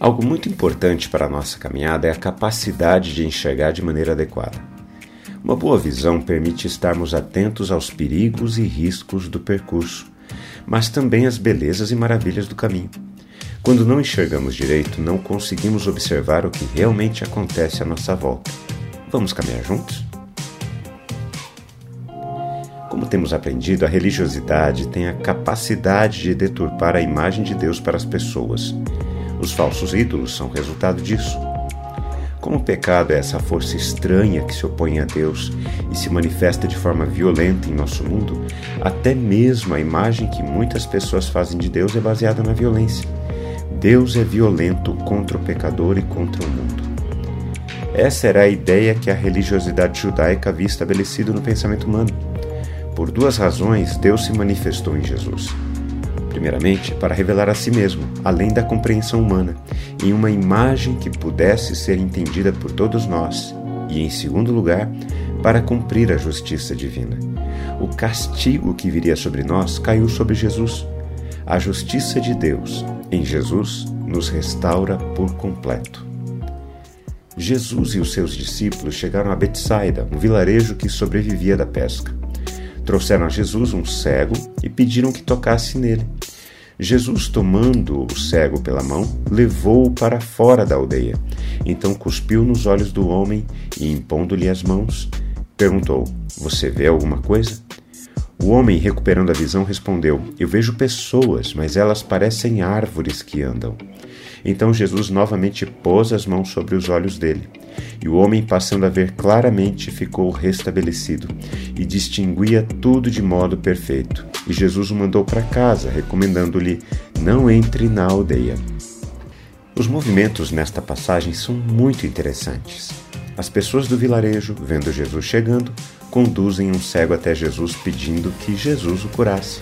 Algo muito importante para a nossa caminhada é a capacidade de enxergar de maneira adequada. Uma boa visão permite estarmos atentos aos perigos e riscos do percurso, mas também às belezas e maravilhas do caminho. Quando não enxergamos direito, não conseguimos observar o que realmente acontece à nossa volta. Vamos caminhar juntos? Como temos aprendido, a religiosidade tem a capacidade de deturpar a imagem de Deus para as pessoas os falsos ídolos são resultado disso. Como o pecado é essa força estranha que se opõe a Deus e se manifesta de forma violenta em nosso mundo, até mesmo a imagem que muitas pessoas fazem de Deus é baseada na violência. Deus é violento contra o pecador e contra o mundo. Essa era a ideia que a religiosidade judaica havia estabelecido no pensamento humano. Por duas razões, Deus se manifestou em Jesus primeiramente, para revelar a si mesmo, além da compreensão humana, em uma imagem que pudesse ser entendida por todos nós, e, em segundo lugar, para cumprir a justiça divina. O castigo que viria sobre nós caiu sobre Jesus. A justiça de Deus, em Jesus, nos restaura por completo. Jesus e os seus discípulos chegaram a Betsaida, um vilarejo que sobrevivia da pesca. Trouxeram a Jesus um cego e pediram que tocasse nele. Jesus, tomando o cego pela mão, levou-o para fora da aldeia. Então cuspiu nos olhos do homem e, impondo-lhe as mãos, perguntou: Você vê alguma coisa? O homem, recuperando a visão, respondeu: Eu vejo pessoas, mas elas parecem árvores que andam. Então Jesus novamente pôs as mãos sobre os olhos dele. E o homem, passando a ver claramente, ficou restabelecido e distinguia tudo de modo perfeito. E Jesus o mandou para casa, recomendando-lhe: não entre na aldeia. Os movimentos nesta passagem são muito interessantes. As pessoas do vilarejo, vendo Jesus chegando, conduzem um cego até Jesus pedindo que Jesus o curasse.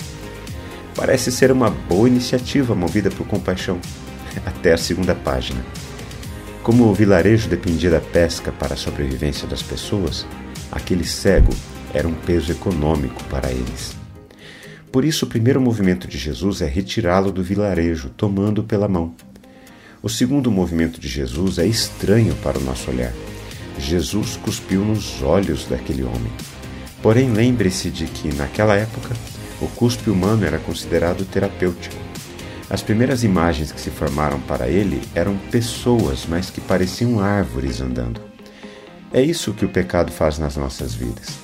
Parece ser uma boa iniciativa movida por compaixão, até a segunda página. Como o vilarejo dependia da pesca para a sobrevivência das pessoas, aquele cego era um peso econômico para eles. Por isso, o primeiro movimento de Jesus é retirá-lo do vilarejo, tomando-o pela mão. O segundo movimento de Jesus é estranho para o nosso olhar. Jesus cuspiu nos olhos daquele homem. Porém, lembre-se de que, naquela época, o cuspe humano era considerado terapêutico. As primeiras imagens que se formaram para ele eram pessoas, mas que pareciam árvores andando. É isso que o pecado faz nas nossas vidas.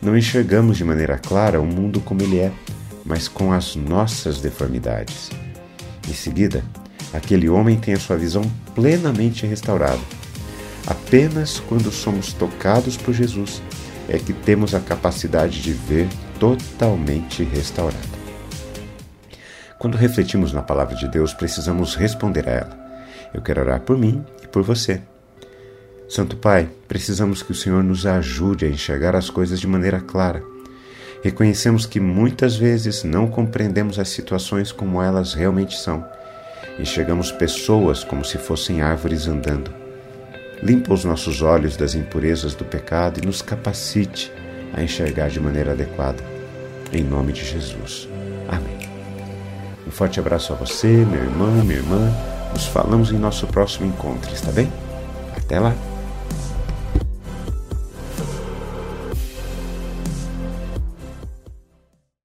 Não enxergamos de maneira clara o mundo como ele é, mas com as nossas deformidades. Em seguida, aquele homem tem a sua visão plenamente restaurada. Apenas quando somos tocados por Jesus é que temos a capacidade de ver totalmente restaurada. Quando refletimos na palavra de Deus, precisamos responder a ela. Eu quero orar por mim e por você. Santo Pai, precisamos que o Senhor nos ajude a enxergar as coisas de maneira clara. Reconhecemos que muitas vezes não compreendemos as situações como elas realmente são. Enxergamos pessoas como se fossem árvores andando. Limpa os nossos olhos das impurezas do pecado e nos capacite a enxergar de maneira adequada. Em nome de Jesus. Amém. Um forte abraço a você, meu irmão, minha irmã. Nos falamos em nosso próximo encontro, está bem? Até lá!